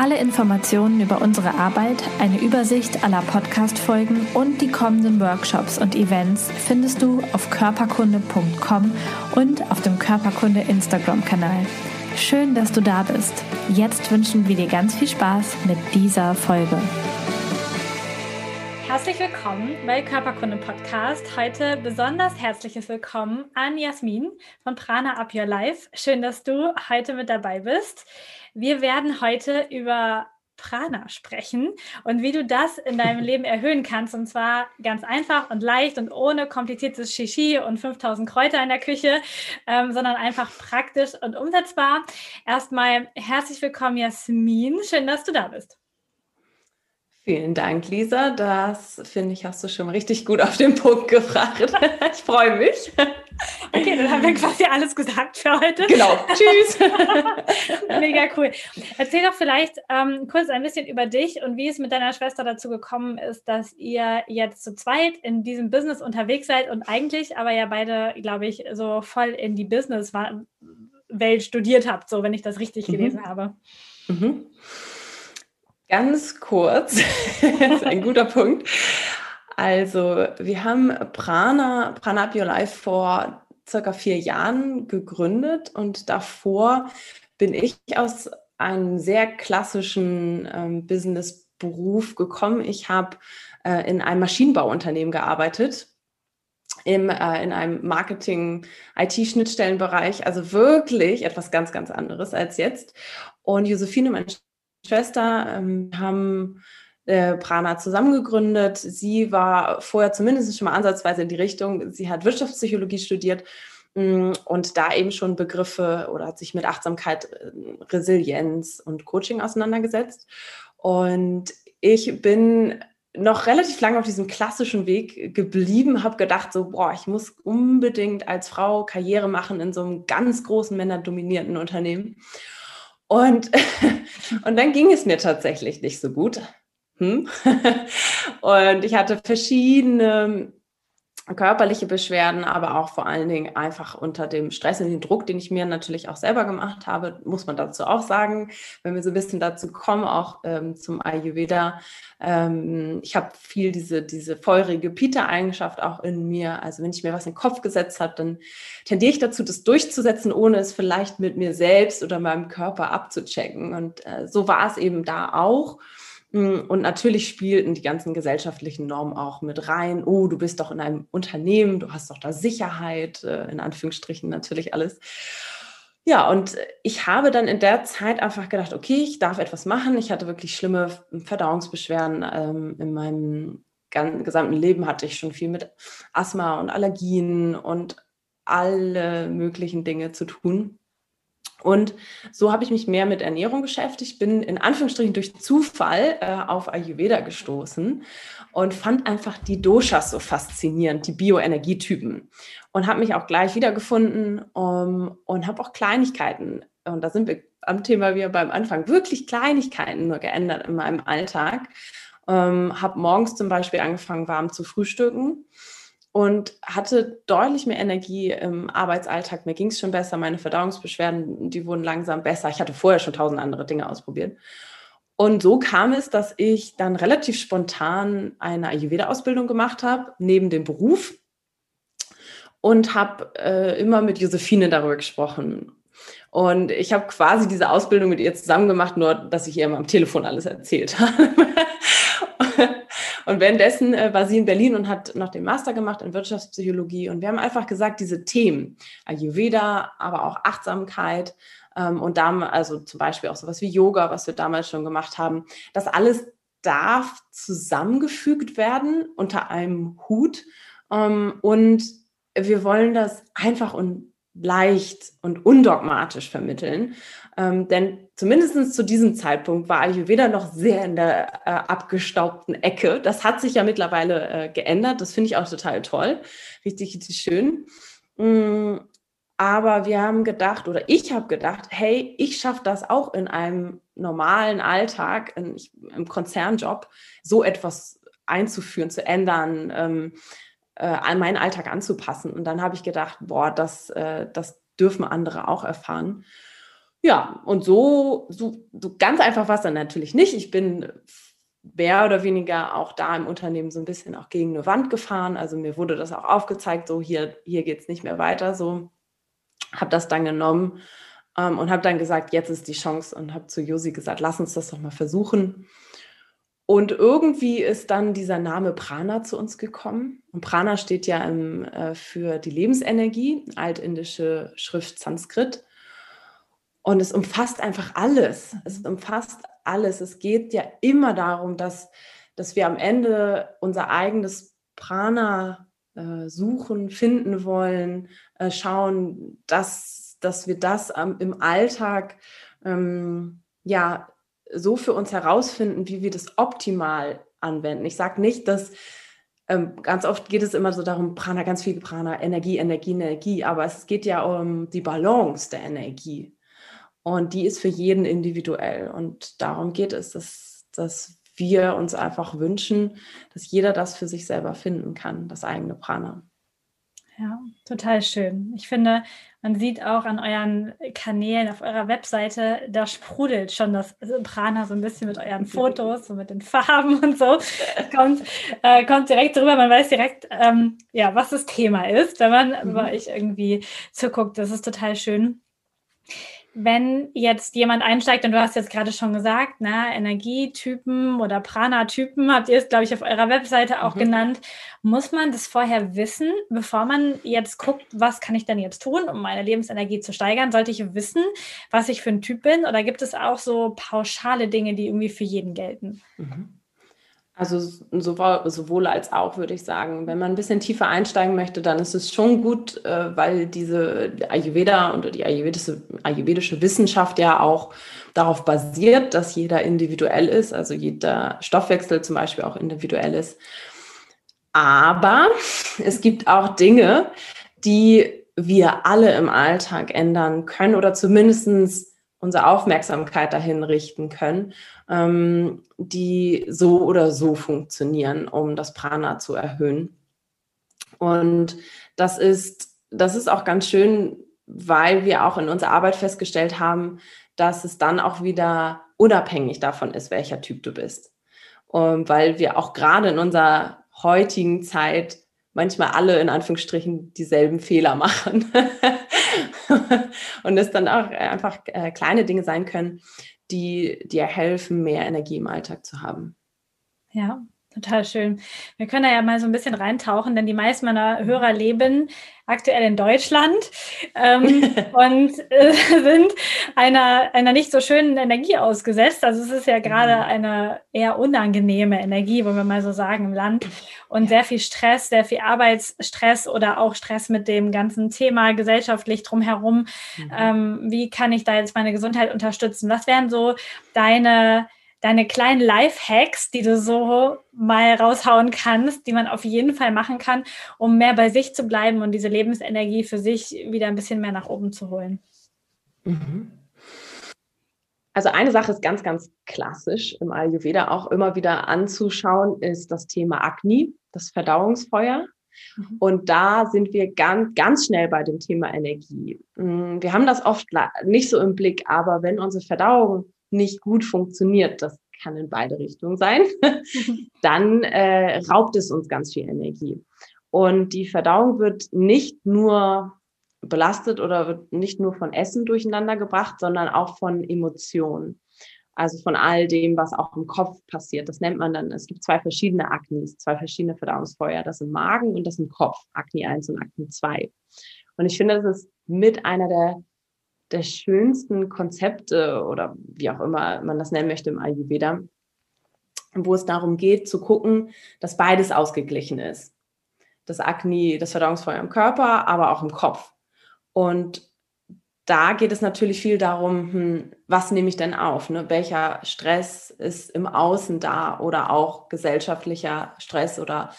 Alle Informationen über unsere Arbeit, eine Übersicht aller Podcast-Folgen und die kommenden Workshops und Events findest du auf körperkunde.com und auf dem Körperkunde Instagram-Kanal. Schön, dass du da bist. Jetzt wünschen wir dir ganz viel Spaß mit dieser Folge. Herzlich willkommen bei Körperkunde Podcast. Heute besonders herzliches Willkommen an Jasmin von Prana Up Your Life. Schön, dass du heute mit dabei bist. Wir werden heute über Prana sprechen und wie du das in deinem Leben erhöhen kannst. Und zwar ganz einfach und leicht und ohne kompliziertes Shishi und 5000 Kräuter in der Küche, ähm, sondern einfach praktisch und umsetzbar. Erstmal herzlich willkommen, Jasmin. Schön, dass du da bist. Vielen Dank, Lisa. Das finde ich, hast du schon richtig gut auf den Punkt gebracht. Ich freue mich. Okay, dann haben wir quasi alles gesagt für heute. Genau. Tschüss. Mega cool. Erzähl doch vielleicht ähm, kurz ein bisschen über dich und wie es mit deiner Schwester dazu gekommen ist, dass ihr jetzt zu zweit in diesem Business unterwegs seid und eigentlich aber ja beide, glaube ich, so voll in die Business-Welt studiert habt, so wenn ich das richtig mhm. gelesen habe. Mhm. Ganz kurz, das ist ein guter Punkt. Also, wir haben Prana, Prana Up Your Life vor circa vier Jahren gegründet und davor bin ich aus einem sehr klassischen ähm, Business-Beruf gekommen. Ich habe äh, in einem Maschinenbauunternehmen gearbeitet, im, äh, in einem Marketing-IT-Schnittstellenbereich, also wirklich etwas ganz, ganz anderes als jetzt. Und Josephine, meine Schwester ähm, haben äh, Prana zusammengegründet. Sie war vorher zumindest schon mal ansatzweise in die Richtung. Sie hat Wirtschaftspsychologie studiert mm, und da eben schon Begriffe oder hat sich mit Achtsamkeit, äh, Resilienz und Coaching auseinandergesetzt. Und ich bin noch relativ lange auf diesem klassischen Weg geblieben, habe gedacht, so, boah, ich muss unbedingt als Frau Karriere machen in so einem ganz großen männerdominierten Unternehmen. Und, und dann ging es mir tatsächlich nicht so gut. Hm? Und ich hatte verschiedene körperliche Beschwerden, aber auch vor allen Dingen einfach unter dem Stress und dem Druck, den ich mir natürlich auch selber gemacht habe, muss man dazu auch sagen, wenn wir so ein bisschen dazu kommen, auch ähm, zum Ayurveda. Ähm, ich habe viel diese, diese feurige Pita-Eigenschaft auch in mir. Also wenn ich mir was in den Kopf gesetzt habe, dann tendiere ich dazu, das durchzusetzen, ohne es vielleicht mit mir selbst oder meinem Körper abzuchecken. Und äh, so war es eben da auch. Mm, und natürlich spielten die ganzen gesellschaftlichen Normen auch mit rein. Oh, du bist doch in einem Unternehmen, du hast doch da Sicherheit, äh, in Anführungsstrichen natürlich alles. Ja, und ich habe dann in der Zeit einfach gedacht, okay, ich darf etwas machen. Ich hatte wirklich schlimme Verdauungsbeschwerden. Ähm, in meinem gesamten Leben hatte ich schon viel mit Asthma und Allergien und alle möglichen Dinge zu tun. Und so habe ich mich mehr mit Ernährung beschäftigt, bin in Anführungsstrichen durch Zufall äh, auf Ayurveda gestoßen und fand einfach die Doshas so faszinierend, die Bioenergietypen. Und habe mich auch gleich wiedergefunden um, und habe auch Kleinigkeiten, und da sind wir am Thema wie beim Anfang, wirklich Kleinigkeiten nur geändert in meinem Alltag. Ähm, habe morgens zum Beispiel angefangen, warm zu frühstücken und hatte deutlich mehr Energie im Arbeitsalltag. Mir ging es schon besser, meine Verdauungsbeschwerden, die wurden langsam besser. Ich hatte vorher schon tausend andere Dinge ausprobiert. Und so kam es, dass ich dann relativ spontan eine Ayurveda-Ausbildung gemacht habe, neben dem Beruf. Und habe äh, immer mit Josephine darüber gesprochen. Und ich habe quasi diese Ausbildung mit ihr zusammen gemacht, nur dass ich ihr immer am Telefon alles erzählt habe. Und währenddessen äh, war sie in Berlin und hat noch den Master gemacht in Wirtschaftspsychologie. Und wir haben einfach gesagt, diese Themen, Ayurveda, aber auch Achtsamkeit ähm, und dann, also zum Beispiel auch sowas wie Yoga, was wir damals schon gemacht haben, das alles darf zusammengefügt werden unter einem Hut. Ähm, und wir wollen das einfach und leicht und undogmatisch vermitteln. Ähm, denn zumindest zu diesem Zeitpunkt war Ayurveda noch sehr in der äh, abgestaubten Ecke. Das hat sich ja mittlerweile äh, geändert. Das finde ich auch total toll. Richtig, richtig schön. Mm, aber wir haben gedacht, oder ich habe gedacht, hey, ich schaffe das auch in einem normalen Alltag, in, ich, im Konzernjob, so etwas einzuführen, zu ändern. Ähm, äh, an meinen Alltag anzupassen. Und dann habe ich gedacht, boah, das, äh, das dürfen andere auch erfahren. Ja, und so, so, so ganz einfach war es dann natürlich nicht. Ich bin mehr oder weniger auch da im Unternehmen so ein bisschen auch gegen eine Wand gefahren. Also mir wurde das auch aufgezeigt, so hier, hier geht es nicht mehr weiter. So habe das dann genommen ähm, und habe dann gesagt, jetzt ist die Chance und habe zu Josi gesagt, lass uns das doch mal versuchen. Und irgendwie ist dann dieser Name Prana zu uns gekommen. Und Prana steht ja im, äh, für die Lebensenergie, altindische Schrift Sanskrit. Und es umfasst einfach alles. Es umfasst alles. Es geht ja immer darum, dass, dass wir am Ende unser eigenes Prana äh, suchen, finden wollen, äh, schauen, dass, dass wir das ähm, im Alltag ähm, ja so für uns herausfinden, wie wir das optimal anwenden. Ich sage nicht, dass ähm, ganz oft geht es immer so darum, Prana, ganz viel Prana, Energie, Energie, Energie, aber es geht ja um die Balance der Energie. Und die ist für jeden individuell. Und darum geht es, dass, dass wir uns einfach wünschen, dass jeder das für sich selber finden kann, das eigene Prana. Ja, total schön. Ich finde, man sieht auch an euren Kanälen, auf eurer Webseite, da sprudelt schon das Prana so ein bisschen mit euren Fotos, so mit den Farben und so. Kommt, äh, kommt direkt drüber, man weiß direkt, ähm, ja, was das Thema ist, wenn man mhm. bei euch irgendwie zuguckt. Das ist total schön wenn jetzt jemand einsteigt, und du hast jetzt gerade schon gesagt, ne, Energietypen oder Prana-Typen, habt ihr es, glaube ich, auf eurer Webseite auch mhm. genannt, muss man das vorher wissen, bevor man jetzt guckt, was kann ich denn jetzt tun, um meine Lebensenergie zu steigern? Sollte ich wissen, was ich für ein Typ bin? Oder gibt es auch so pauschale Dinge, die irgendwie für jeden gelten? Mhm. Also sowohl, sowohl, als auch, würde ich sagen. Wenn man ein bisschen tiefer einsteigen möchte, dann ist es schon gut, äh, weil diese Ayurveda und die ayurvedische, ayurvedische Wissenschaft ja auch darauf basiert, dass jeder individuell ist, also jeder Stoffwechsel zum Beispiel auch individuell ist. Aber es gibt auch Dinge, die wir alle im Alltag ändern können oder zumindest unsere Aufmerksamkeit dahin richten können ähm, die so oder so funktionieren, um das Prana zu erhöhen. Und das ist, das ist auch ganz schön, weil wir auch in unserer Arbeit festgestellt haben, dass es dann auch wieder unabhängig davon ist, welcher Typ du bist. Und weil wir auch gerade in unserer heutigen Zeit manchmal alle in Anführungsstrichen dieselben Fehler machen. und es dann auch einfach äh, kleine Dinge sein können, die dir helfen, mehr Energie im Alltag zu haben. Ja, total schön. Wir können da ja mal so ein bisschen reintauchen, denn die meisten meiner Hörer leben aktuell in Deutschland ähm, und äh, sind einer, einer nicht so schönen Energie ausgesetzt. Also es ist ja gerade mhm. eine eher unangenehme Energie, wollen wir mal so sagen, im Land. Und sehr viel Stress, sehr viel Arbeitsstress oder auch Stress mit dem ganzen Thema gesellschaftlich drumherum. Mhm. Ähm, wie kann ich da jetzt meine Gesundheit unterstützen? Was wären so deine deine kleinen Life-Hacks, die du so mal raushauen kannst, die man auf jeden Fall machen kann, um mehr bei sich zu bleiben und diese Lebensenergie für sich wieder ein bisschen mehr nach oben zu holen? Mhm. Also eine Sache ist ganz, ganz klassisch im Ayurveda auch immer wieder anzuschauen, ist das Thema Agni, das Verdauungsfeuer. Mhm. Und da sind wir ganz, ganz schnell bei dem Thema Energie. Mm, wir haben das oft nicht so im Blick, aber wenn unsere Verdauung nicht gut funktioniert, das kann in beide Richtungen sein, dann äh, raubt es uns ganz viel Energie. Und die Verdauung wird nicht nur belastet oder wird nicht nur von Essen durcheinander gebracht, sondern auch von Emotionen. Also von all dem, was auch im Kopf passiert. Das nennt man dann, es gibt zwei verschiedene Aknis, zwei verschiedene Verdauungsfeuer. Das im Magen und das im Kopf. Akne 1 und Akne 2. Und ich finde, das ist mit einer der der schönsten Konzepte oder wie auch immer man das nennen möchte im Ayurveda, wo es darum geht zu gucken, dass beides ausgeglichen ist. Das Agni, das Verdauungsfeuer im Körper, aber auch im Kopf. Und da geht es natürlich viel darum, hm, was nehme ich denn auf? Ne? Welcher Stress ist im Außen da oder auch gesellschaftlicher Stress oder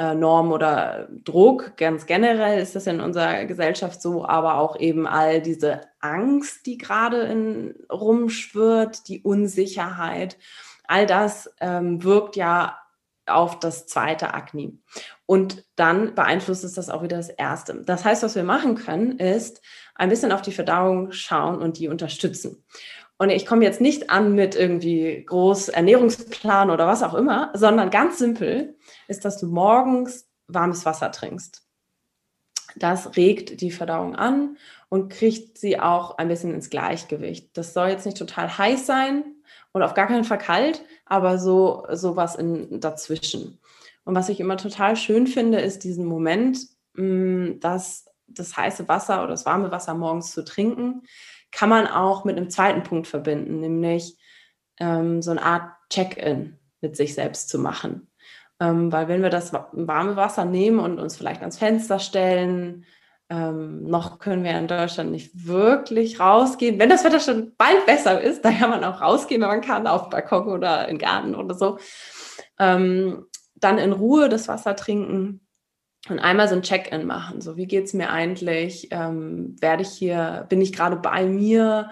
äh, Norm oder Druck. Ganz generell ist das in unserer Gesellschaft so, aber auch eben all diese Angst, die gerade rumschwirrt, die Unsicherheit, all das ähm, wirkt ja auf das zweite Akne. Und dann beeinflusst es das auch wieder das erste. Das heißt, was wir machen können, ist ein bisschen auf die Verdauung schauen und die unterstützen. Und ich komme jetzt nicht an mit irgendwie groß Ernährungsplan oder was auch immer, sondern ganz simpel ist, dass du morgens warmes Wasser trinkst. Das regt die Verdauung an und kriegt sie auch ein bisschen ins Gleichgewicht. Das soll jetzt nicht total heiß sein und auf gar keinen Fall kalt, aber so sowas in dazwischen. Und was ich immer total schön finde, ist diesen Moment, mm, dass das heiße Wasser oder das warme Wasser morgens zu trinken, kann man auch mit einem zweiten Punkt verbinden, nämlich ähm, so eine Art Check-in mit sich selbst zu machen. Ähm, weil wenn wir das warme Wasser nehmen und uns vielleicht ans Fenster stellen, ähm, noch können wir in Deutschland nicht wirklich rausgehen. Wenn das Wetter schon bald besser ist, dann kann man auch rausgehen, wenn man kann, auf Balkon oder den Garten oder so. Ähm, dann in Ruhe das Wasser trinken und einmal so ein Check-in machen. So, wie geht es mir eigentlich? Ähm, werde ich hier, bin ich gerade bei mir?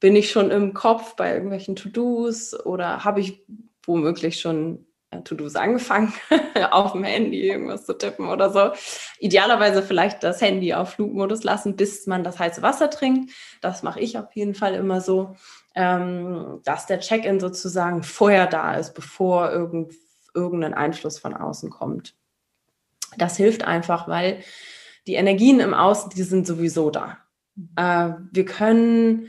Bin ich schon im Kopf bei irgendwelchen To-Dos oder habe ich womöglich schon äh, To-Dos angefangen, auf dem Handy irgendwas zu tippen oder so. Idealerweise vielleicht das Handy auf Flugmodus lassen, bis man das heiße Wasser trinkt. Das mache ich auf jeden Fall immer so, ähm, dass der Check-in sozusagen vorher da ist, bevor irgend, irgendein Einfluss von außen kommt. Das hilft einfach, weil die Energien im Außen, die sind sowieso da. Äh, wir können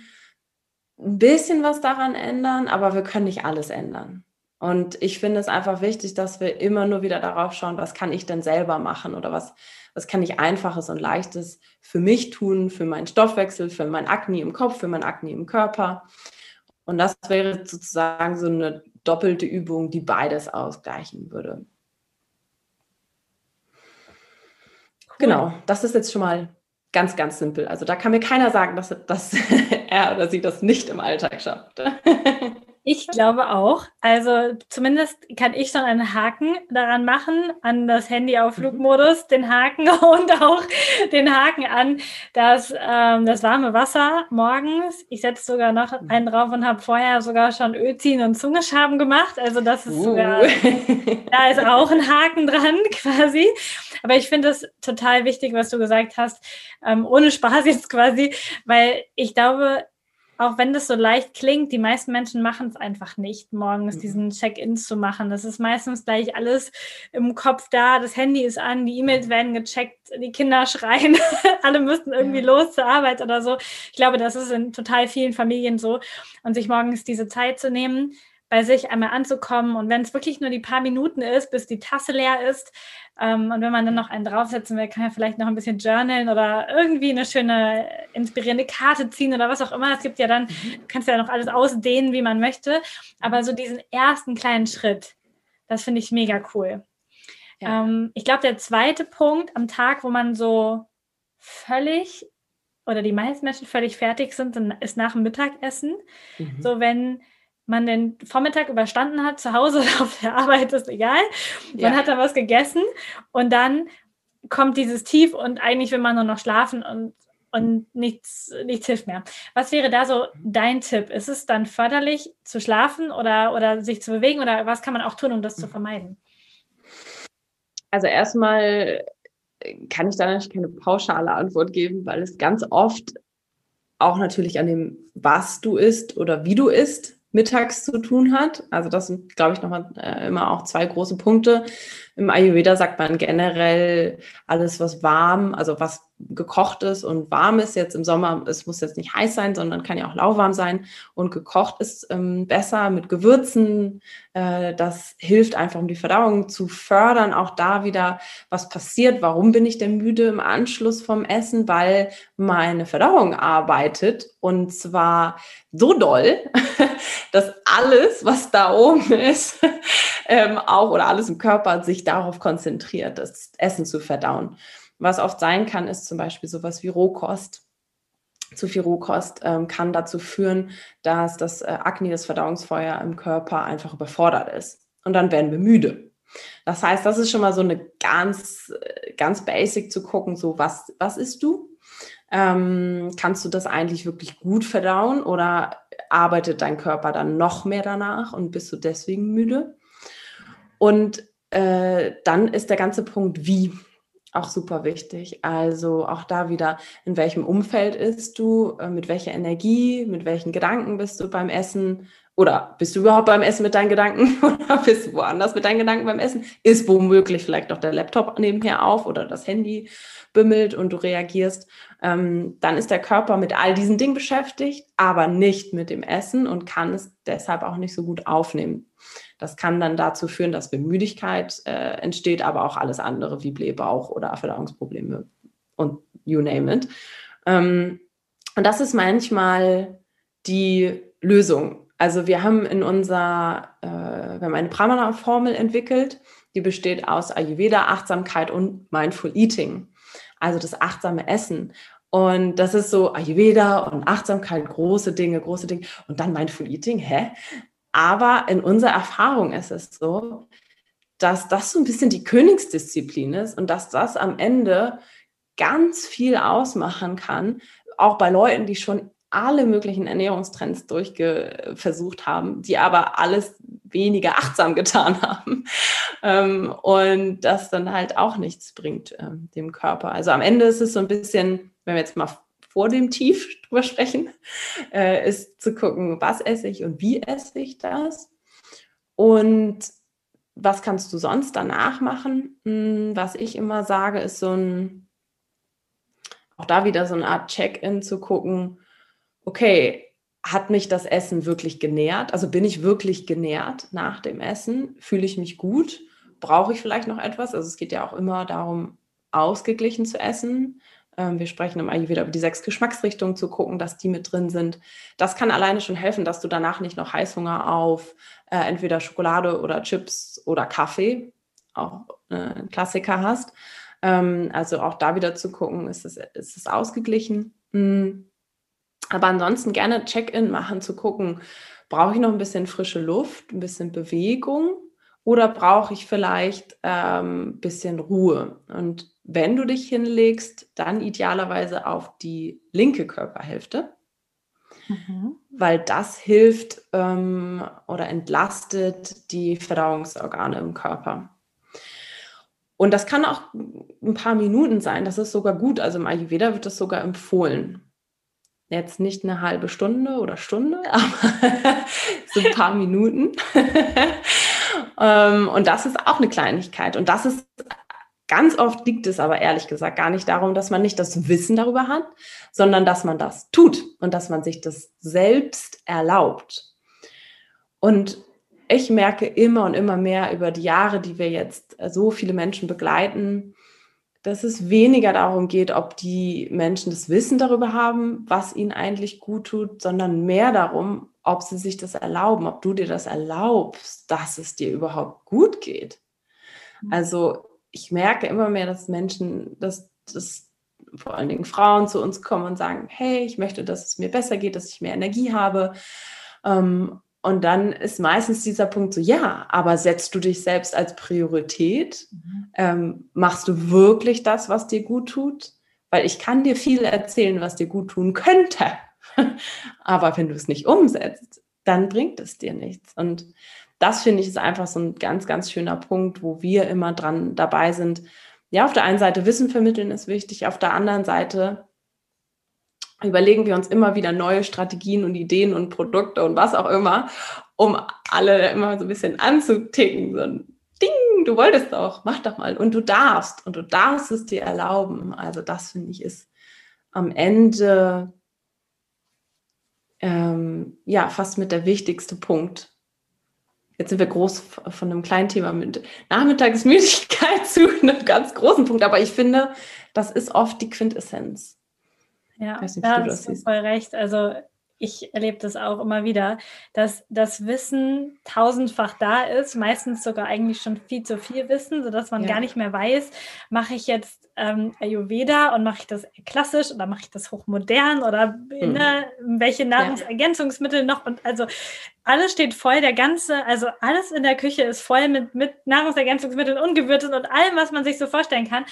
ein bisschen was daran ändern, aber wir können nicht alles ändern. Und ich finde es einfach wichtig, dass wir immer nur wieder darauf schauen, was kann ich denn selber machen oder was, was kann ich einfaches und leichtes für mich tun, für meinen Stoffwechsel, für mein Akne im Kopf, für mein Akne im Körper. Und das wäre sozusagen so eine doppelte Übung, die beides ausgleichen würde. Genau, das ist jetzt schon mal ganz, ganz simpel. Also da kann mir keiner sagen, dass, dass er oder sie das nicht im Alltag schafft. Ich glaube auch. Also zumindest kann ich schon einen Haken daran machen, an das Handy auf mhm. Flugmodus, den Haken und auch den Haken an das, ähm, das warme Wasser morgens. Ich setze sogar noch mhm. einen drauf und habe vorher sogar schon Ölziehen und Zungeschaben gemacht. Also das ist uh. sogar, da ist auch ein Haken dran quasi. Aber ich finde es total wichtig, was du gesagt hast, ähm, ohne Spaß jetzt quasi, weil ich glaube, auch wenn das so leicht klingt, die meisten Menschen machen es einfach nicht, morgens mhm. diesen Check-ins zu machen. Das ist meistens gleich alles im Kopf da, das Handy ist an, die E-Mails werden gecheckt, die Kinder schreien, alle müssten irgendwie ja. los zur Arbeit oder so. Ich glaube, das ist in total vielen Familien so. Und sich morgens diese Zeit zu nehmen, bei sich einmal anzukommen und wenn es wirklich nur die paar Minuten ist, bis die Tasse leer ist ähm, und wenn man dann noch einen draufsetzen will, kann man vielleicht noch ein bisschen journalen oder irgendwie eine schöne inspirierende Karte ziehen oder was auch immer. Es gibt ja dann, mhm. kannst ja noch alles ausdehnen, wie man möchte, aber so diesen ersten kleinen Schritt, das finde ich mega cool. Ja. Ähm, ich glaube, der zweite Punkt am Tag, wo man so völlig oder die meisten Menschen völlig fertig sind, ist nach dem Mittagessen. Mhm. So wenn man den Vormittag überstanden hat, zu Hause oder auf der Arbeit, ist egal. Man ja. hat dann was gegessen und dann kommt dieses Tief und eigentlich will man nur noch schlafen und, und nichts, nichts hilft mehr. Was wäre da so dein Tipp? Ist es dann förderlich zu schlafen oder, oder sich zu bewegen oder was kann man auch tun, um das zu vermeiden? Also erstmal kann ich da natürlich keine pauschale Antwort geben, weil es ganz oft auch natürlich an dem, was du isst oder wie du isst, mittags zu tun hat. Also das sind, glaube ich, nochmal äh, immer auch zwei große Punkte. Im Ayurveda sagt man generell alles, was warm, also was gekocht ist und warm ist jetzt im Sommer, es muss jetzt nicht heiß sein, sondern kann ja auch lauwarm sein und gekocht ist ähm, besser mit Gewürzen. Äh, das hilft einfach, um die Verdauung zu fördern. Auch da wieder, was passiert, warum bin ich denn müde im Anschluss vom Essen? Weil meine Verdauung arbeitet und zwar so doll, dass alles, was da oben ist, ähm, auch oder alles im Körper sich darauf konzentriert, das Essen zu verdauen. Was oft sein kann, ist zum Beispiel sowas wie Rohkost. Zu viel Rohkost ähm, kann dazu führen, dass das äh, Akne, das Verdauungsfeuer im Körper einfach überfordert ist. Und dann werden wir müde. Das heißt, das ist schon mal so eine ganz, äh, ganz basic zu gucken, so was, was isst du? Ähm, kannst du das eigentlich wirklich gut verdauen oder arbeitet dein Körper dann noch mehr danach und bist du deswegen müde? Und äh, dann ist der ganze Punkt wie auch super wichtig. Also auch da wieder, in welchem Umfeld isst du, äh, mit welcher Energie, mit welchen Gedanken bist du beim Essen, oder bist du überhaupt beim Essen mit deinen Gedanken oder bist du woanders mit deinen Gedanken beim Essen? Ist womöglich vielleicht noch der Laptop nebenher auf oder das Handy bimmelt und du reagierst. Ähm, dann ist der Körper mit all diesen Dingen beschäftigt, aber nicht mit dem Essen und kann es deshalb auch nicht so gut aufnehmen. Das kann dann dazu führen, dass Bemüdigkeit äh, entsteht, aber auch alles andere wie Blähbauch oder Verdauungsprobleme und you name it. Ähm, und das ist manchmal die Lösung also wir haben in unserer, äh, wir haben eine Pramana-Formel entwickelt, die besteht aus Ayurveda, Achtsamkeit und Mindful Eating, also das achtsame Essen. Und das ist so Ayurveda und Achtsamkeit, große Dinge, große Dinge. Und dann Mindful Eating, hä? Aber in unserer Erfahrung ist es so, dass das so ein bisschen die Königsdisziplin ist und dass das am Ende ganz viel ausmachen kann, auch bei Leuten, die schon alle möglichen Ernährungstrends durchversucht haben, die aber alles weniger achtsam getan haben ähm, und das dann halt auch nichts bringt ähm, dem Körper. Also am Ende ist es so ein bisschen, wenn wir jetzt mal vor dem Tief drüber sprechen, äh, ist zu gucken, was esse ich und wie esse ich das und was kannst du sonst danach machen? Hm, was ich immer sage, ist so ein, auch da wieder so eine Art Check-in zu gucken, okay, hat mich das Essen wirklich genährt? Also bin ich wirklich genährt nach dem Essen? Fühle ich mich gut? Brauche ich vielleicht noch etwas? Also es geht ja auch immer darum, ausgeglichen zu essen. Ähm, wir sprechen im Ayurveda über die sechs Geschmacksrichtungen zu gucken, dass die mit drin sind. Das kann alleine schon helfen, dass du danach nicht noch Heißhunger auf äh, entweder Schokolade oder Chips oder Kaffee, auch äh, ein Klassiker hast. Ähm, also auch da wieder zu gucken, ist es, ist es ausgeglichen? Hm aber ansonsten gerne Check-in machen, zu gucken, brauche ich noch ein bisschen frische Luft, ein bisschen Bewegung oder brauche ich vielleicht ein ähm, bisschen Ruhe? Und wenn du dich hinlegst, dann idealerweise auf die linke Körperhälfte, mhm. weil das hilft ähm, oder entlastet die Verdauungsorgane im Körper. Und das kann auch ein paar Minuten sein, das ist sogar gut. Also im Ayurveda wird das sogar empfohlen jetzt nicht eine halbe Stunde oder Stunde, aber so ein paar Minuten. Ähm, und das ist auch eine Kleinigkeit. Und das ist ganz oft liegt es aber ehrlich gesagt gar nicht darum, dass man nicht das Wissen darüber hat, sondern dass man das tut und dass man sich das selbst erlaubt. Und ich merke immer und immer mehr über die Jahre, die wir jetzt so viele Menschen begleiten, dass es weniger darum geht, ob die Menschen das Wissen darüber haben, was ihnen eigentlich gut tut, sondern mehr darum, ob sie sich das erlauben, ob du dir das erlaubst, dass es dir überhaupt gut geht. Mhm. Also ich merke immer mehr, dass Menschen, dass, dass vor allen Dingen Frauen zu uns kommen und sagen, hey, ich möchte, dass es mir besser geht, dass ich mehr Energie habe. Ähm, und dann ist meistens dieser Punkt so, ja, aber setzt du dich selbst als Priorität? Mhm. Ähm, machst du wirklich das, was dir gut tut? Weil ich kann dir viel erzählen, was dir gut tun könnte. aber wenn du es nicht umsetzt, dann bringt es dir nichts. Und das finde ich ist einfach so ein ganz, ganz schöner Punkt, wo wir immer dran dabei sind. Ja, auf der einen Seite Wissen vermitteln ist wichtig, auf der anderen Seite überlegen wir uns immer wieder neue Strategien und Ideen und Produkte und was auch immer, um alle immer so ein bisschen anzuticken. So ein Ding, du wolltest doch, mach doch mal. Und du darfst und du darfst es dir erlauben. Also das finde ich ist am Ende ja fast mit der wichtigste Punkt. Jetzt sind wir groß von einem kleinen Thema mit Nachmittagsmüdigkeit zu einem ganz großen Punkt, aber ich finde, das ist oft die Quintessenz. Ja, nicht, ja das ist voll recht. Also ich erlebe das auch immer wieder, dass das Wissen tausendfach da ist, meistens sogar eigentlich schon viel zu viel Wissen, sodass man ja. gar nicht mehr weiß, mache ich jetzt ähm, Ayurveda und mache ich das klassisch oder mache ich das hochmodern oder mhm. ne, welche Nahrungsergänzungsmittel noch und also alles steht voll, der ganze, also alles in der Küche ist voll mit, mit Nahrungsergänzungsmitteln und Gewürzen und allem, was man sich so vorstellen kann.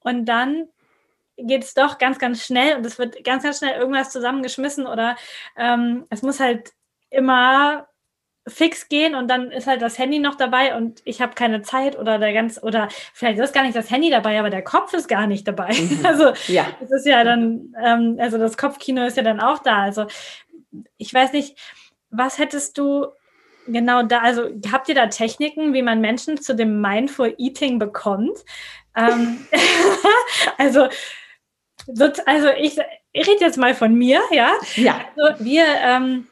Und dann geht es doch ganz, ganz schnell und es wird ganz, ganz schnell irgendwas zusammengeschmissen oder ähm, es muss halt immer fix gehen und dann ist halt das Handy noch dabei und ich habe keine Zeit oder der ganz oder vielleicht ist gar nicht das Handy dabei, aber der Kopf ist gar nicht dabei. Mhm. Also ja. es ist ja dann, ähm, also das Kopfkino ist ja dann auch da. Also ich weiß nicht, was hättest du genau da, also habt ihr da Techniken, wie man Menschen zu dem Mindful Eating bekommt? Ähm, also also ich, ich rede jetzt mal von mir, ja. Ja. Also wir, ähm,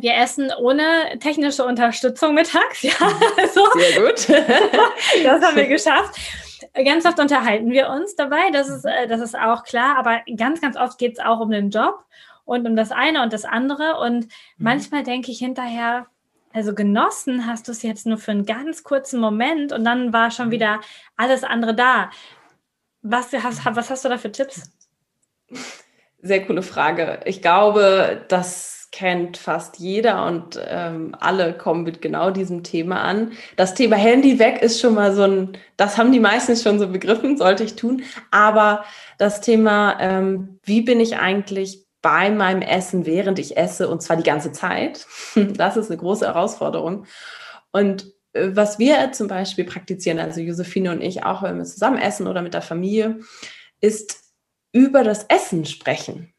wir essen ohne technische Unterstützung mittags, ja. Also, Sehr gut. das haben wir geschafft. Ganz oft unterhalten wir uns dabei, das ist, äh, das ist auch klar, aber ganz, ganz oft geht es auch um den Job und um das eine und das andere. Und mhm. manchmal denke ich hinterher, also genossen hast du es jetzt nur für einen ganz kurzen Moment und dann war schon mhm. wieder alles andere da. Was hast, was hast du da für Tipps? Sehr coole Frage. Ich glaube, das kennt fast jeder und ähm, alle kommen mit genau diesem Thema an. Das Thema Handy weg ist schon mal so ein, das haben die meisten schon so begriffen, sollte ich tun. Aber das Thema, ähm, wie bin ich eigentlich bei meinem Essen, während ich esse, und zwar die ganze Zeit, das ist eine große Herausforderung. Und äh, was wir zum Beispiel praktizieren, also Josephine und ich auch, wenn wir zusammen essen oder mit der Familie, ist über das Essen sprechen.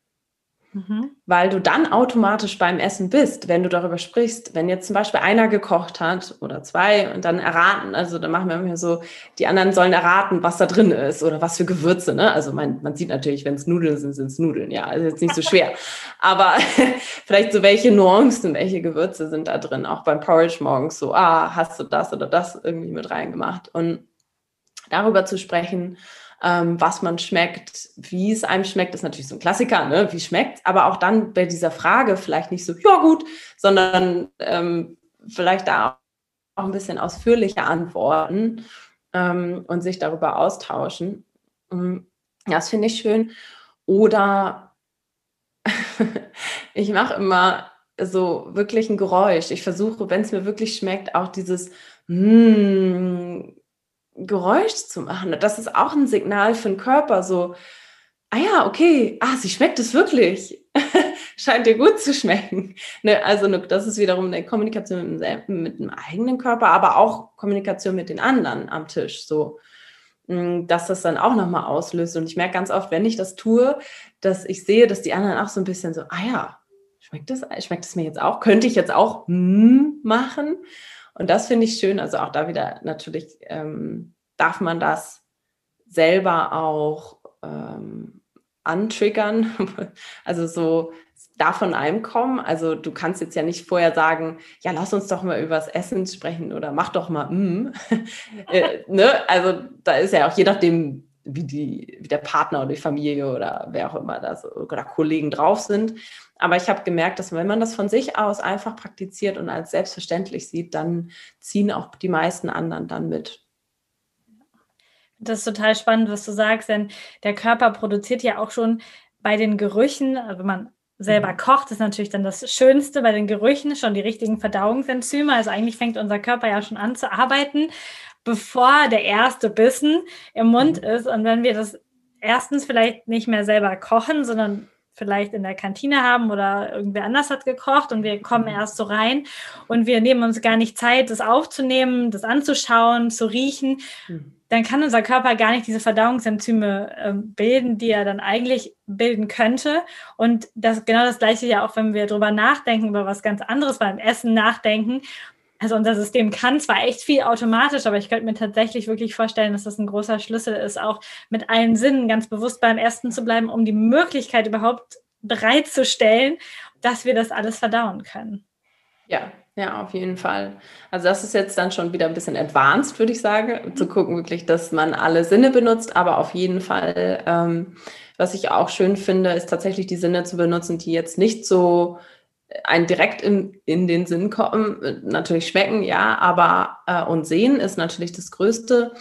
Mhm. Weil du dann automatisch beim Essen bist, wenn du darüber sprichst. Wenn jetzt zum Beispiel einer gekocht hat oder zwei und dann erraten, also dann machen wir immer so, die anderen sollen erraten, was da drin ist oder was für Gewürze. Ne? Also man, man sieht natürlich, wenn es Nudeln sind, sind es Nudeln. Ja, also jetzt nicht so schwer. Aber vielleicht so welche Nuancen, welche Gewürze sind da drin. Auch beim Porridge morgens so, ah, hast du das oder das irgendwie mit reingemacht. Und darüber zu sprechen, ähm, was man schmeckt, wie es einem schmeckt, ist natürlich so ein Klassiker, ne? wie schmeckt aber auch dann bei dieser Frage vielleicht nicht so, ja gut, sondern ähm, vielleicht da auch ein bisschen ausführlicher antworten ähm, und sich darüber austauschen. Ähm, das finde ich schön. Oder ich mache immer so wirklich ein Geräusch. Ich versuche, wenn es mir wirklich schmeckt, auch dieses mm, Geräusch zu machen. Das ist auch ein Signal für den Körper, so, ah ja, okay, ah, sie schmeckt es wirklich. Scheint dir gut zu schmecken. Ne, also ne, das ist wiederum eine Kommunikation mit dem, mit dem, eigenen Körper, aber auch Kommunikation mit den anderen am Tisch. So, mm, dass das dann auch nochmal auslöst. Und ich merke ganz oft, wenn ich das tue, dass ich sehe, dass die anderen auch so ein bisschen so, ah ja, schmeckt das, schmeckt es mir jetzt auch? Könnte ich jetzt auch mm machen? Und das finde ich schön. Also auch da wieder natürlich ähm, darf man das selber auch ähm, antriggern. Also so darf von einem kommen. Also du kannst jetzt ja nicht vorher sagen, ja, lass uns doch mal über das Essen sprechen oder mach doch mal mm. äh, ne? Also da ist ja auch je nachdem, wie, die, wie der Partner oder die Familie oder wer auch immer da so, oder Kollegen drauf sind. Aber ich habe gemerkt, dass wenn man das von sich aus einfach praktiziert und als selbstverständlich sieht, dann ziehen auch die meisten anderen dann mit. Das ist total spannend, was du sagst, denn der Körper produziert ja auch schon bei den Gerüchen, also wenn man selber mhm. kocht, ist natürlich dann das Schönste bei den Gerüchen, schon die richtigen Verdauungsenzyme. Also eigentlich fängt unser Körper ja schon an zu arbeiten bevor der erste Bissen im Mund mhm. ist. Und wenn wir das erstens vielleicht nicht mehr selber kochen, sondern vielleicht in der Kantine haben oder irgendwer anders hat gekocht und wir kommen mhm. erst so rein und wir nehmen uns gar nicht Zeit, das aufzunehmen, das anzuschauen, zu riechen, mhm. dann kann unser Körper gar nicht diese Verdauungsenzyme äh, bilden, die er dann eigentlich bilden könnte. Und das genau das gleiche ja auch, wenn wir darüber nachdenken, über was ganz anderes beim Essen nachdenken also unser System kann zwar echt viel automatisch, aber ich könnte mir tatsächlich wirklich vorstellen, dass das ein großer Schlüssel ist, auch mit allen Sinnen ganz bewusst beim Essen zu bleiben, um die Möglichkeit überhaupt bereitzustellen, dass wir das alles verdauen können. Ja, ja, auf jeden Fall. Also das ist jetzt dann schon wieder ein bisschen advanced, würde ich sagen, zu gucken wirklich, dass man alle Sinne benutzt, aber auf jeden Fall, ähm, was ich auch schön finde, ist tatsächlich die Sinne zu benutzen, die jetzt nicht so ein direkt in, in den Sinn kommen. Natürlich schmecken, ja, aber äh, und sehen ist natürlich das Größte.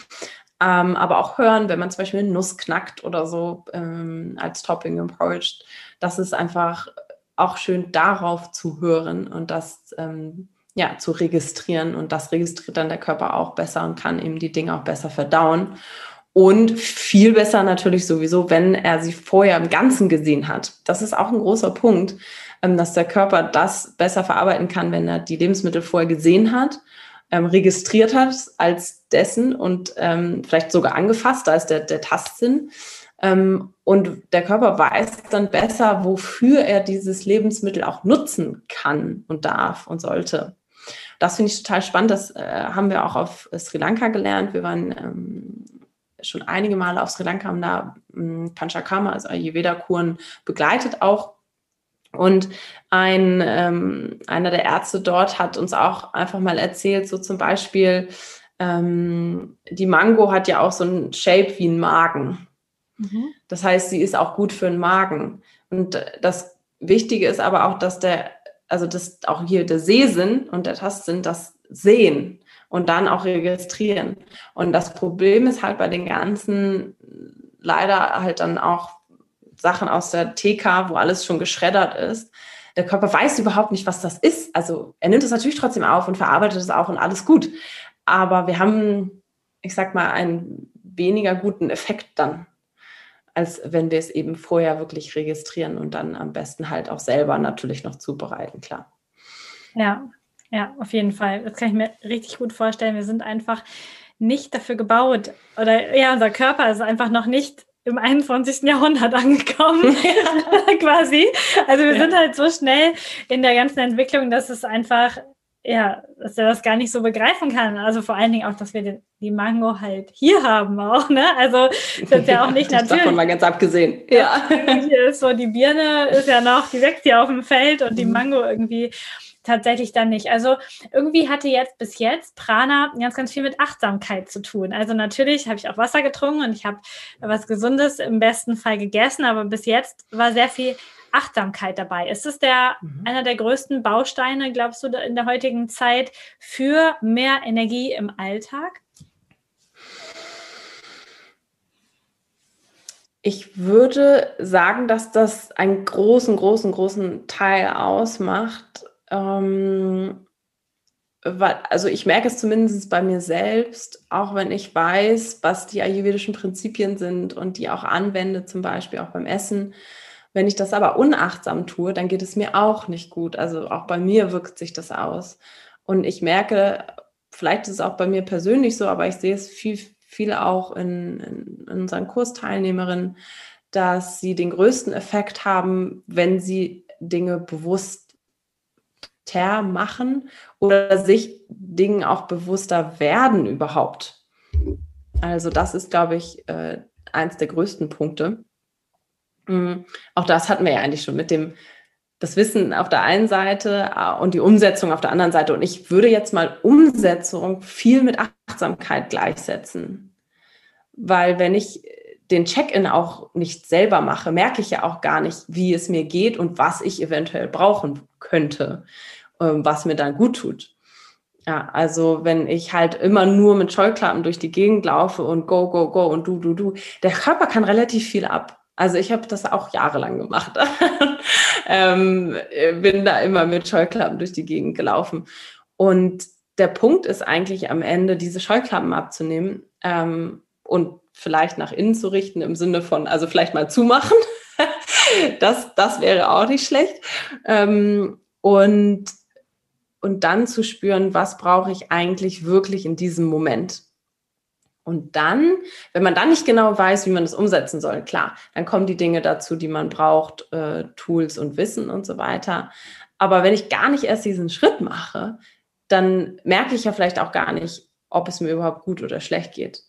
Ähm, aber auch hören, wenn man zum Beispiel eine Nuss knackt oder so ähm, als Topping im Porridge, das ist einfach auch schön darauf zu hören und das ähm, ja, zu registrieren. Und das registriert dann der Körper auch besser und kann eben die Dinge auch besser verdauen. Und viel besser natürlich sowieso, wenn er sie vorher im Ganzen gesehen hat. Das ist auch ein großer Punkt, ähm, dass der Körper das besser verarbeiten kann, wenn er die Lebensmittel vorher gesehen hat, ähm, registriert hat als dessen und ähm, vielleicht sogar angefasst, da ist der, der Tastsinn. Und der Körper weiß dann besser, wofür er dieses Lebensmittel auch nutzen kann und darf und sollte. Das finde ich total spannend. Das äh, haben wir auch auf Sri Lanka gelernt. Wir waren ähm, schon einige Male auf Sri Lanka, haben da ähm, Panchakarma, also Ayurveda-Kuren begleitet auch. Und ein, ähm, einer der Ärzte dort hat uns auch einfach mal erzählt, so zum Beispiel, ähm, die Mango hat ja auch so einen Shape wie ein Magen. Mhm. Das heißt, sie ist auch gut für den Magen. Und das Wichtige ist aber auch, dass der, also das auch hier der Sehsinn und der Tastsinn das sehen und dann auch registrieren. Und das Problem ist halt bei den ganzen leider halt dann auch Sachen aus der TK, wo alles schon geschreddert ist. Der Körper weiß überhaupt nicht, was das ist. Also er nimmt es natürlich trotzdem auf und verarbeitet es auch und alles gut. Aber wir haben, ich sag mal, einen weniger guten Effekt dann, als wenn wir es eben vorher wirklich registrieren und dann am besten halt auch selber natürlich noch zubereiten, klar. Ja, ja, auf jeden Fall. Das kann ich mir richtig gut vorstellen. Wir sind einfach nicht dafür gebaut. Oder ja, unser Körper ist einfach noch nicht im 21. Jahrhundert angekommen, ja. quasi. Also wir ja. sind halt so schnell in der ganzen Entwicklung, dass es einfach, ja, dass er das gar nicht so begreifen kann. Also vor allen Dingen auch, dass wir den, die Mango halt hier haben auch, ne? Also das ist ja auch nicht natürlich. Davon mal ganz abgesehen. Ja. Hier ist so, die Birne ist ja noch, die wächst hier auf dem Feld und die mhm. Mango irgendwie tatsächlich dann nicht. Also irgendwie hatte jetzt bis jetzt Prana ganz, ganz viel mit Achtsamkeit zu tun. Also natürlich habe ich auch Wasser getrunken und ich habe was Gesundes im besten Fall gegessen, aber bis jetzt war sehr viel Achtsamkeit dabei. Ist es der, mhm. einer der größten Bausteine, glaubst du, in der heutigen Zeit für mehr Energie im Alltag? Ich würde sagen, dass das einen großen, großen, großen Teil ausmacht. Ähm, also ich merke es zumindest bei mir selbst, auch wenn ich weiß, was die ayurvedischen Prinzipien sind und die auch anwende, zum Beispiel auch beim Essen. Wenn ich das aber unachtsam tue, dann geht es mir auch nicht gut. Also auch bei mir wirkt sich das aus. Und ich merke, vielleicht ist es auch bei mir persönlich so, aber ich sehe es viel, viel auch in, in unseren Kursteilnehmerinnen, dass sie den größten Effekt haben, wenn sie Dinge bewusst machen oder sich Dingen auch bewusster werden überhaupt. Also das ist, glaube ich, äh, eins der größten Punkte. Mhm. Auch das hatten wir ja eigentlich schon mit dem das Wissen auf der einen Seite äh, und die Umsetzung auf der anderen Seite. Und ich würde jetzt mal Umsetzung viel mit Achtsamkeit gleichsetzen. Weil wenn ich den Check-in auch nicht selber mache, merke ich ja auch gar nicht, wie es mir geht und was ich eventuell brauchen könnte. Ähm, was mir dann gut tut. Ja, also wenn ich halt immer nur mit Scheuklappen durch die Gegend laufe und go, go, go und du, du, du, der Körper kann relativ viel ab. Also ich habe das auch jahrelang gemacht. ähm, bin da immer mit Scheuklappen durch die Gegend gelaufen. Und der Punkt ist eigentlich am Ende, diese Scheuklappen abzunehmen ähm, und vielleicht nach innen zu richten, im Sinne von, also vielleicht mal zumachen. das, das wäre auch nicht schlecht. Ähm, und und dann zu spüren, was brauche ich eigentlich wirklich in diesem Moment. Und dann, wenn man dann nicht genau weiß, wie man das umsetzen soll, klar, dann kommen die Dinge dazu, die man braucht, äh, Tools und Wissen und so weiter. Aber wenn ich gar nicht erst diesen Schritt mache, dann merke ich ja vielleicht auch gar nicht, ob es mir überhaupt gut oder schlecht geht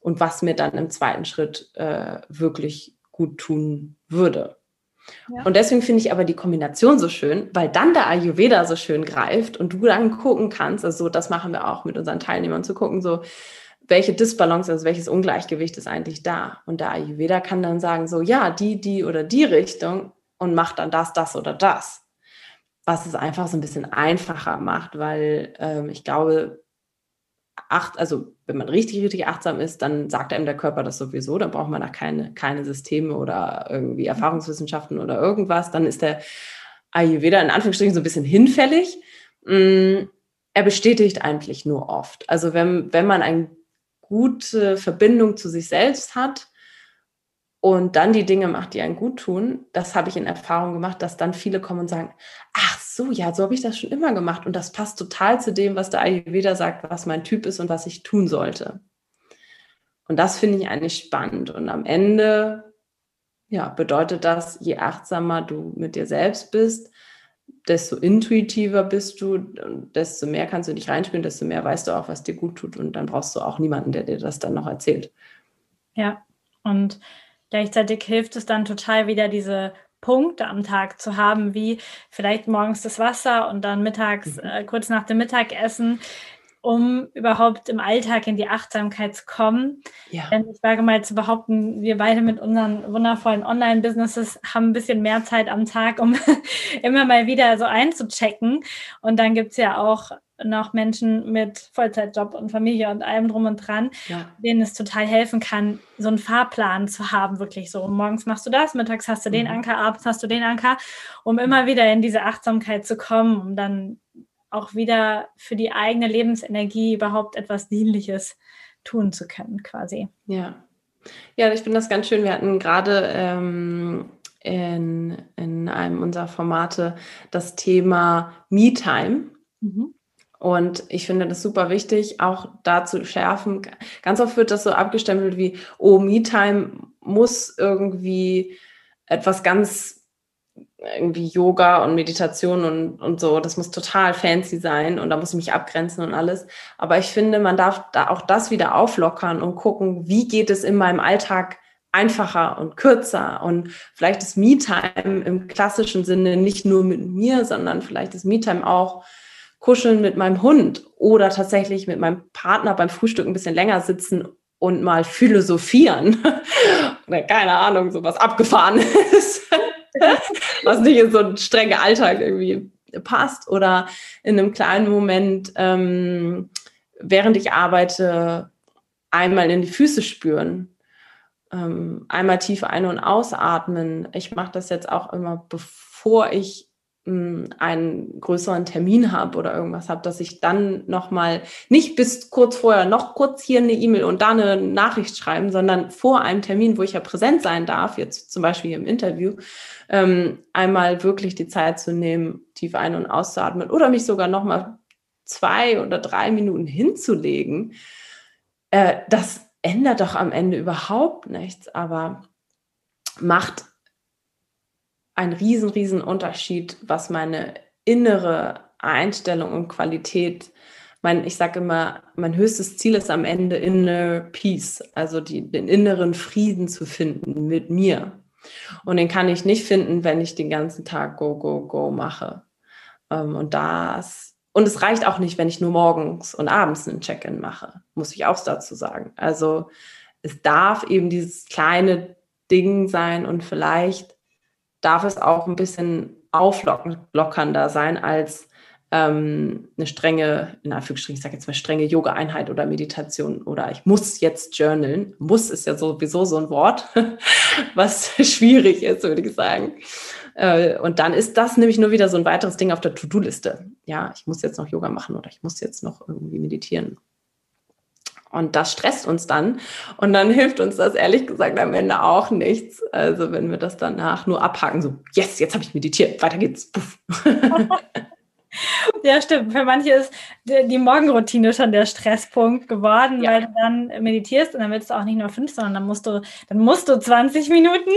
und was mir dann im zweiten Schritt äh, wirklich gut tun würde. Und deswegen finde ich aber die Kombination so schön, weil dann der Ayurveda so schön greift und du dann gucken kannst, also das machen wir auch mit unseren Teilnehmern, zu gucken, so welche Disbalance, also welches Ungleichgewicht ist eigentlich da. Und der Ayurveda kann dann sagen, so ja, die, die oder die Richtung und macht dann das, das oder das. was es einfach so ein bisschen einfacher macht, weil ähm, ich glaube, acht, also wenn man richtig, richtig achtsam ist, dann sagt einem der Körper das sowieso, dann braucht man da keine, keine Systeme oder irgendwie Erfahrungswissenschaften oder irgendwas, dann ist der Ayurveda in Anführungsstrichen so ein bisschen hinfällig. Mm, er bestätigt eigentlich nur oft. Also wenn, wenn man eine gute Verbindung zu sich selbst hat, und dann die Dinge macht, die einen gut tun, das habe ich in Erfahrung gemacht, dass dann viele kommen und sagen, ach so, ja, so habe ich das schon immer gemacht. Und das passt total zu dem, was der Ayurveda sagt, was mein Typ ist und was ich tun sollte. Und das finde ich eigentlich spannend. Und am Ende ja, bedeutet das, je achtsamer du mit dir selbst bist, desto intuitiver bist du, desto mehr kannst du dich reinspielen, desto mehr weißt du auch, was dir gut tut. Und dann brauchst du auch niemanden, der dir das dann noch erzählt. Ja, und Gleichzeitig hilft es dann total wieder diese Punkte am Tag zu haben, wie vielleicht morgens das Wasser und dann mittags, mhm. äh, kurz nach dem Mittagessen, um überhaupt im Alltag in die Achtsamkeit zu kommen. Ja. Denn ich wage mal zu behaupten, wir beide mit unseren wundervollen Online-Businesses haben ein bisschen mehr Zeit am Tag, um immer mal wieder so einzuchecken. Und dann gibt es ja auch noch Menschen mit Vollzeitjob und Familie und allem drum und dran, ja. denen es total helfen kann, so einen Fahrplan zu haben, wirklich so. Morgens machst du das, mittags hast du den mhm. Anker, abends hast du den Anker, um immer wieder in diese Achtsamkeit zu kommen, um dann auch wieder für die eigene Lebensenergie überhaupt etwas Dienliches tun zu können, quasi. Ja. Ja, ich finde das ganz schön. Wir hatten gerade ähm, in, in einem unserer Formate das Thema Me-Time. Mhm. Und ich finde das super wichtig, auch da zu schärfen. Ganz oft wird das so abgestempelt wie, oh, Me-Time muss irgendwie etwas ganz irgendwie Yoga und Meditation und, und so, das muss total fancy sein und da muss ich mich abgrenzen und alles. Aber ich finde, man darf da auch das wieder auflockern und gucken, wie geht es in meinem Alltag einfacher und kürzer und vielleicht ist Me-Time im klassischen Sinne nicht nur mit mir, sondern vielleicht ist Me-Time auch kuscheln mit meinem Hund oder tatsächlich mit meinem Partner beim Frühstück ein bisschen länger sitzen und mal philosophieren. oder keine Ahnung, so was abgefahren ist. was nicht in so einen strengen Alltag irgendwie passt. Oder in einem kleinen Moment, ähm, während ich arbeite, einmal in die Füße spüren. Ähm, einmal tief ein- und ausatmen. Ich mache das jetzt auch immer, bevor ich einen größeren Termin habe oder irgendwas habe, dass ich dann nochmal nicht bis kurz vorher noch kurz hier eine E-Mail und da eine Nachricht schreiben, sondern vor einem Termin, wo ich ja präsent sein darf, jetzt zum Beispiel hier im Interview, ähm, einmal wirklich die Zeit zu nehmen, tief ein- und auszuatmen oder mich sogar nochmal zwei oder drei Minuten hinzulegen. Äh, das ändert doch am Ende überhaupt nichts, aber macht ein riesen, riesen Unterschied, was meine innere Einstellung und Qualität, mein, ich sage immer, mein höchstes Ziel ist am Ende inner peace, also die, den inneren Frieden zu finden mit mir. Und den kann ich nicht finden, wenn ich den ganzen Tag go, go, go mache. Ähm, und das, und es reicht auch nicht, wenn ich nur morgens und abends einen Check-in mache, muss ich auch dazu sagen. Also es darf eben dieses kleine Ding sein und vielleicht darf es auch ein bisschen auflockernder sein als ähm, eine strenge, in Anführungsstrichen, ich sage jetzt mal strenge Yoga-Einheit oder Meditation oder ich muss jetzt journalen. Muss ist ja sowieso so ein Wort, was schwierig ist, würde ich sagen. Äh, und dann ist das nämlich nur wieder so ein weiteres Ding auf der To-Do-Liste. Ja, ich muss jetzt noch Yoga machen oder ich muss jetzt noch irgendwie meditieren. Und das stresst uns dann. Und dann hilft uns das ehrlich gesagt am Ende auch nichts. Also wenn wir das danach nur abhaken, so, yes, jetzt habe ich meditiert, weiter geht's. Ja, stimmt. Für manche ist die Morgenroutine schon der Stresspunkt geworden, ja. weil du dann meditierst und dann willst du auch nicht nur fünf, sondern dann musst du, dann musst du 20 Minuten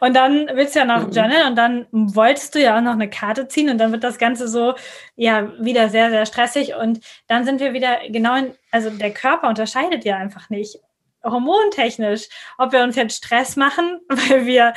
und dann willst du ja noch mhm. journal und dann wolltest du ja auch noch eine Karte ziehen und dann wird das Ganze so, ja, wieder sehr, sehr stressig und dann sind wir wieder genau in, also der Körper unterscheidet ja einfach nicht hormontechnisch, ob wir uns jetzt Stress machen, weil wir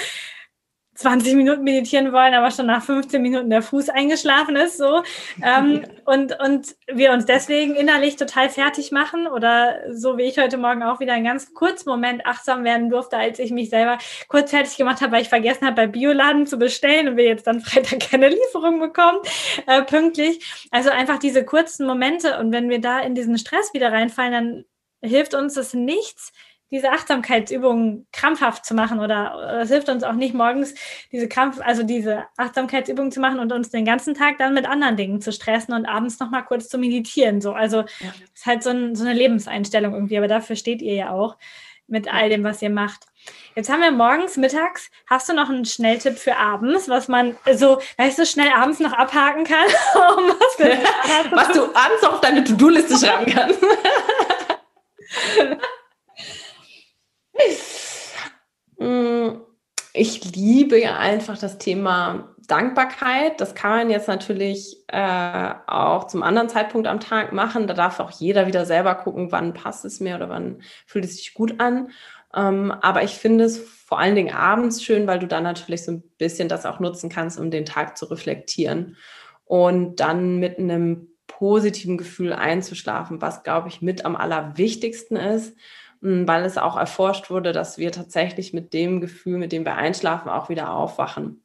20 Minuten meditieren wollen, aber schon nach 15 Minuten der Fuß eingeschlafen ist, so. Ähm, und, und wir uns deswegen innerlich total fertig machen oder so wie ich heute Morgen auch wieder einen ganz kurzen Moment achtsam werden durfte, als ich mich selber kurz fertig gemacht habe, weil ich vergessen habe, bei Bioladen zu bestellen und wir jetzt dann Freitag keine Lieferung bekommen, äh, pünktlich. Also einfach diese kurzen Momente und wenn wir da in diesen Stress wieder reinfallen, dann hilft uns das nichts, diese Achtsamkeitsübungen krampfhaft zu machen oder es hilft uns auch nicht morgens diese Krampf, also diese Achtsamkeitsübungen zu machen und uns den ganzen Tag dann mit anderen Dingen zu stressen und abends noch mal kurz zu meditieren. So, also ja. ist halt so, ein, so eine Lebenseinstellung irgendwie, aber dafür steht ihr ja auch mit all dem, was ihr macht. Jetzt haben wir morgens, mittags. Hast du noch einen Schnelltipp für abends, was man so, weißt du, schnell abends noch abhaken kann? was, was du abends auf deine To-Do-Liste schreiben kannst. Mm, ich liebe ja einfach das Thema Dankbarkeit. Das kann man jetzt natürlich äh, auch zum anderen Zeitpunkt am Tag machen. Da darf auch jeder wieder selber gucken, wann passt es mir oder wann fühlt es sich gut an. Ähm, aber ich finde es vor allen Dingen abends schön, weil du dann natürlich so ein bisschen das auch nutzen kannst, um den Tag zu reflektieren und dann mit einem positiven Gefühl einzuschlafen, was, glaube ich, mit am allerwichtigsten ist weil es auch erforscht wurde, dass wir tatsächlich mit dem Gefühl, mit dem wir einschlafen, auch wieder aufwachen.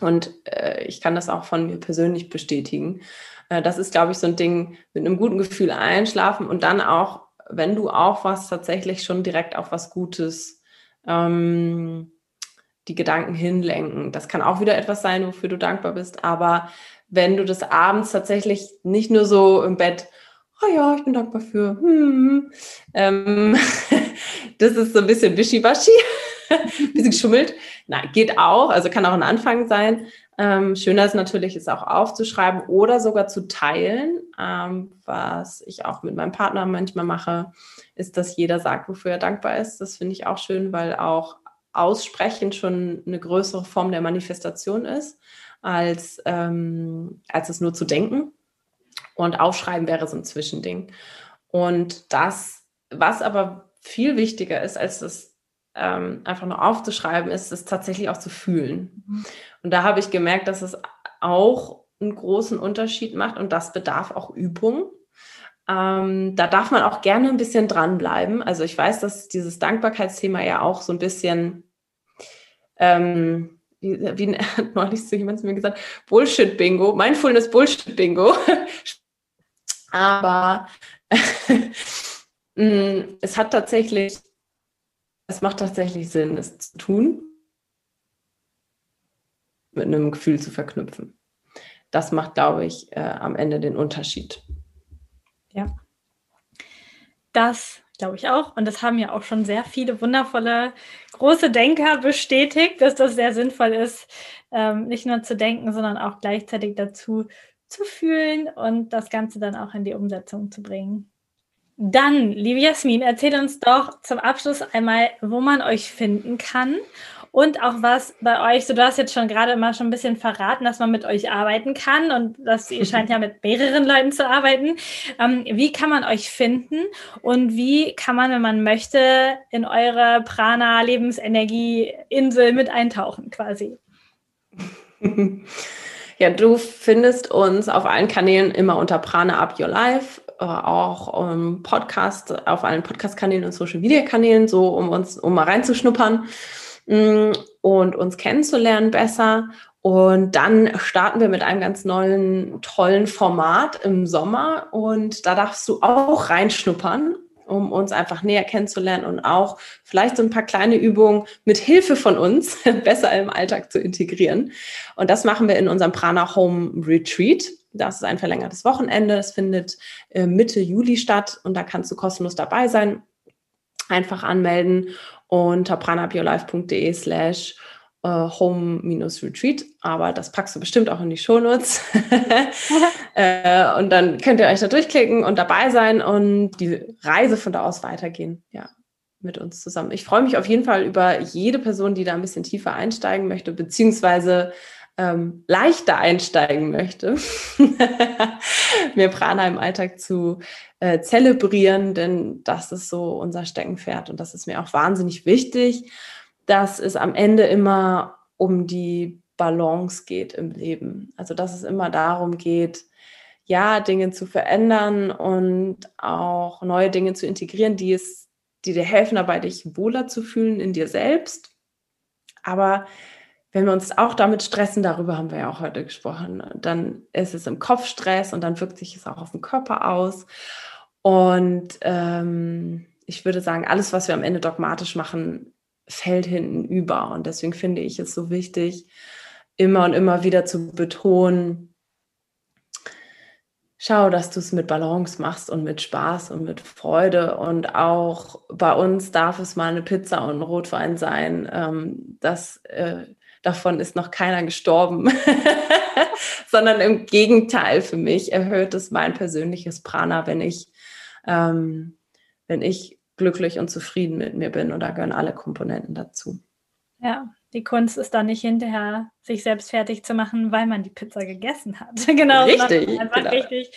Und äh, ich kann das auch von mir persönlich bestätigen. Äh, das ist, glaube ich, so ein Ding, mit einem guten Gefühl einschlafen und dann auch, wenn du aufwachst, tatsächlich schon direkt auf was Gutes ähm, die Gedanken hinlenken. Das kann auch wieder etwas sein, wofür du dankbar bist. Aber wenn du das abends tatsächlich nicht nur so im Bett oh ja, ich bin dankbar für. Hm. Ähm, das ist so ein bisschen wischiwaschi, ein bisschen geschummelt. Nein, geht auch, also kann auch ein Anfang sein. Ähm, schöner ist natürlich, es auch aufzuschreiben oder sogar zu teilen. Ähm, was ich auch mit meinem Partner manchmal mache, ist, dass jeder sagt, wofür er dankbar ist. Das finde ich auch schön, weil auch Aussprechen schon eine größere Form der Manifestation ist, als, ähm, als es nur zu denken. Und Aufschreiben wäre so ein Zwischending. Und das, was aber viel wichtiger ist, als das ähm, einfach nur aufzuschreiben, ist es tatsächlich auch zu fühlen. Mhm. Und da habe ich gemerkt, dass es auch einen großen Unterschied macht und das bedarf auch Übung. Ähm, da darf man auch gerne ein bisschen dranbleiben. Also ich weiß, dass dieses Dankbarkeitsthema ja auch so ein bisschen ähm, wie, wie hat neulich so jemand zu mir gesagt, Bullshit-Bingo, Mindfulness Bullshit-Bingo. Aber mm, es hat tatsächlich, es macht tatsächlich Sinn, es zu tun, mit einem Gefühl zu verknüpfen. Das macht, glaube ich, äh, am Ende den Unterschied. Ja. Das glaube ich auch. Und das haben ja auch schon sehr viele wundervolle große Denker bestätigt, dass das sehr sinnvoll ist, ähm, nicht nur zu denken, sondern auch gleichzeitig dazu zu fühlen und das Ganze dann auch in die Umsetzung zu bringen. Dann, liebe Jasmin, erzähl uns doch zum Abschluss einmal, wo man euch finden kann und auch was bei euch, so du hast jetzt schon gerade immer schon ein bisschen verraten, dass man mit euch arbeiten kann und dass ihr scheint ja mit mehreren Leuten zu arbeiten. Ähm, wie kann man euch finden und wie kann man, wenn man möchte, in eure Prana-Lebensenergie-Insel mit eintauchen quasi? Ja, du findest uns auf allen Kanälen immer unter Prana Up Your Life, äh, auch um Podcast, auf allen Podcast-Kanälen und Social-Media-Kanälen, so um uns, um mal reinzuschnuppern mm, und uns kennenzulernen besser. Und dann starten wir mit einem ganz neuen, tollen Format im Sommer. Und da darfst du auch reinschnuppern um uns einfach näher kennenzulernen und auch vielleicht so ein paar kleine Übungen mit Hilfe von uns besser im Alltag zu integrieren. Und das machen wir in unserem Prana Home Retreat. Das ist ein verlängertes Wochenende. Es findet äh, Mitte Juli statt und da kannst du kostenlos dabei sein. Einfach anmelden unter pranabiolife.de slash äh, Home-Retreat, aber das packst du bestimmt auch in die Shownotes. äh, und dann könnt ihr euch da durchklicken und dabei sein und die Reise von da aus weitergehen. Ja, mit uns zusammen. Ich freue mich auf jeden Fall über jede Person, die da ein bisschen tiefer einsteigen möchte, beziehungsweise ähm, leichter einsteigen möchte, mehr Prana im Alltag zu äh, zelebrieren, denn das ist so unser Steckenpferd und das ist mir auch wahnsinnig wichtig dass es am Ende immer um die Balance geht im Leben. Also dass es immer darum geht, ja, Dinge zu verändern und auch neue Dinge zu integrieren, die es, die dir helfen, dabei dich wohler zu fühlen in dir selbst. Aber wenn wir uns auch damit stressen, darüber haben wir ja auch heute gesprochen, dann ist es im Kopf Stress und dann wirkt sich es auch auf den Körper aus. Und ähm, ich würde sagen, alles, was wir am Ende dogmatisch machen, fällt hinten über. Und deswegen finde ich es so wichtig, immer und immer wieder zu betonen, schau, dass du es mit Balance machst und mit Spaß und mit Freude. Und auch bei uns darf es mal eine Pizza und ein Rotwein sein. Ähm, das, äh, davon ist noch keiner gestorben, sondern im Gegenteil für mich erhöht es mein persönliches Prana, wenn ich, ähm, wenn ich glücklich und zufrieden mit mir bin. Und da gehören alle Komponenten dazu. Ja, die Kunst ist dann nicht hinterher, sich selbst fertig zu machen, weil man die Pizza gegessen hat. genau, richtig, einfach genau. richtig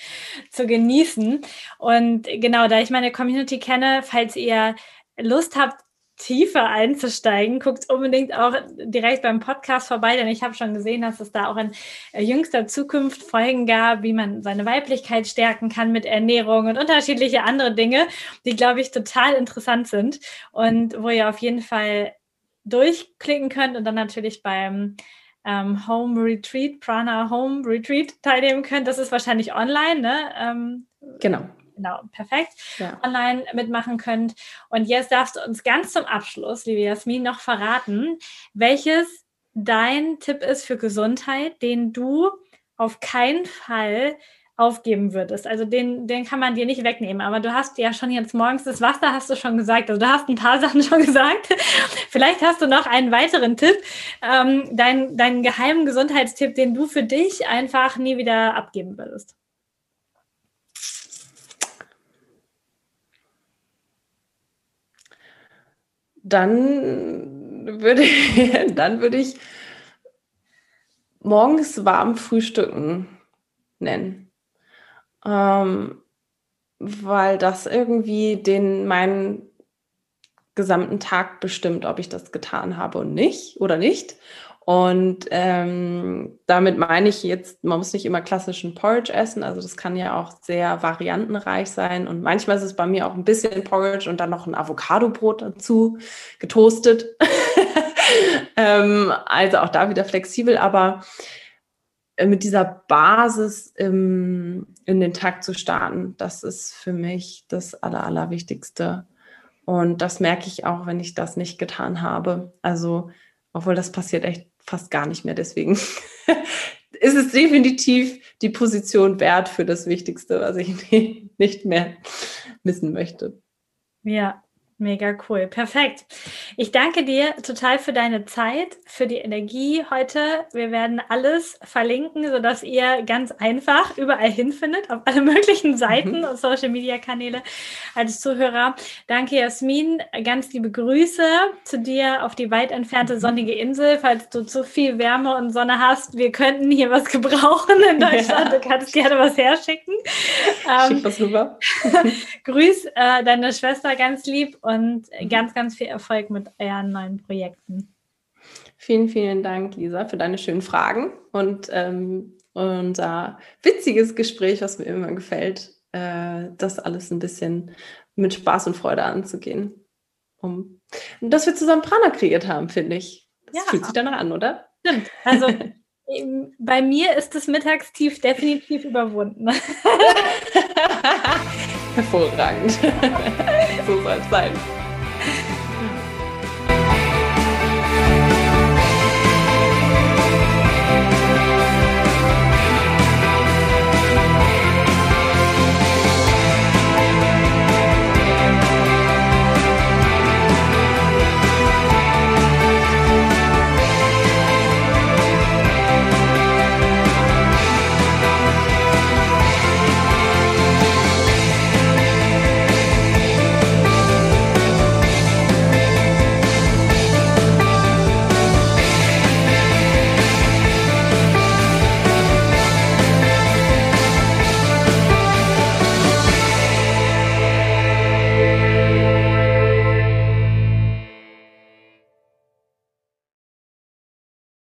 zu genießen. Und genau, da ich meine Community kenne, falls ihr Lust habt, tiefer einzusteigen, guckt unbedingt auch direkt beim Podcast vorbei, denn ich habe schon gesehen, dass es da auch in äh, jüngster Zukunft Folgen gab, wie man seine Weiblichkeit stärken kann mit Ernährung und unterschiedliche andere Dinge, die, glaube ich, total interessant sind und wo ihr auf jeden Fall durchklicken könnt und dann natürlich beim ähm, Home Retreat, Prana Home Retreat teilnehmen könnt. Das ist wahrscheinlich online, ne? Ähm, genau. Genau, perfekt. Ja. Online mitmachen könnt. Und jetzt darfst du uns ganz zum Abschluss, liebe Jasmin, noch verraten, welches dein Tipp ist für Gesundheit, den du auf keinen Fall aufgeben würdest. Also den, den kann man dir nicht wegnehmen. Aber du hast ja schon jetzt morgens das Wasser, hast du schon gesagt. Also du hast ein paar Sachen schon gesagt. Vielleicht hast du noch einen weiteren Tipp, ähm, deinen, deinen geheimen Gesundheitstipp, den du für dich einfach nie wieder abgeben würdest. Dann würde ich, dann würde ich morgens warm frühstücken nennen ähm, weil das irgendwie den meinen gesamten Tag bestimmt, ob ich das getan habe und nicht oder nicht. Und ähm, damit meine ich jetzt, man muss nicht immer klassischen Porridge essen, also das kann ja auch sehr variantenreich sein. Und manchmal ist es bei mir auch ein bisschen Porridge und dann noch ein Avocado-Brot dazu, getoastet. ähm, also auch da wieder flexibel, aber äh, mit dieser Basis im, in den Tag zu starten, das ist für mich das Aller, Allerwichtigste. Und das merke ich auch, wenn ich das nicht getan habe. Also, obwohl das passiert echt fast gar nicht mehr. Deswegen ist es definitiv die Position wert für das Wichtigste, was ich nicht mehr missen möchte. Ja, Mega cool, perfekt. Ich danke dir total für deine Zeit, für die Energie heute. Wir werden alles verlinken, sodass ihr ganz einfach überall hinfindet, auf alle möglichen Seiten mhm. und Social Media Kanäle als Zuhörer. Danke, Jasmin. Ganz liebe Grüße zu dir auf die weit entfernte mhm. sonnige Insel. Falls du zu viel Wärme und Sonne hast, wir könnten hier was gebrauchen in Deutschland. Ja. Du kannst gerne was herschicken. Schick ähm, was rüber. Grüß äh, deine Schwester ganz lieb und mhm. ganz, ganz viel Erfolg mit euren neuen Projekten. Vielen, vielen Dank, Lisa, für deine schönen Fragen und ähm, unser witziges Gespräch, was mir immer gefällt, äh, das alles ein bisschen mit Spaß und Freude anzugehen. Um, dass wir zusammen Prana kreiert haben, finde ich. Das ja. fühlt sich danach an, oder? Stimmt. Also bei mir ist das Mittagstief definitiv überwunden. Hervorragend. so soll es sein.